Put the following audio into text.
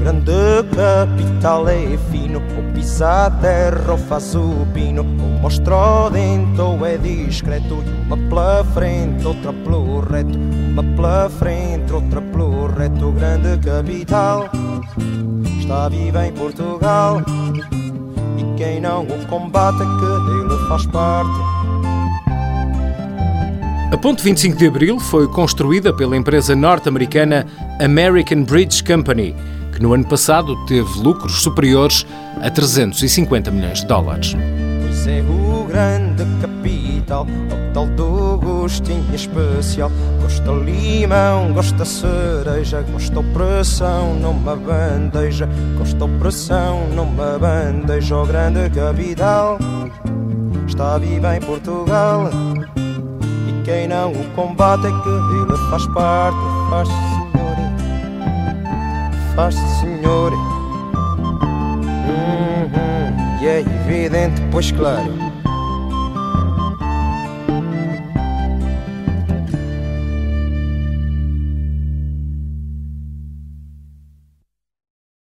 grande capital é fino O pisa a terra ou faz o pino O mostra o dente ou é discreto Uma pela frente, outra pelo reto Uma pela frente, outra pelo reto. Grande capital Está viva em Portugal E quem não o combate que dele faz parte a Ponte 25 de Abril foi construída pela empresa norte-americana American Bridge Company, que no ano passado teve lucros superiores a 350 milhões de dólares. Pois é o grande capital, o tal do gostinho especial. Gosta limão, gosta cereja, gosta opressão numa bandeja, gosta opressão numa bandeja. O grande capital está viva em Portugal. E quem não o combate é que ele faz parte, faz faz senhor. Uhum, e é evidente, pois claro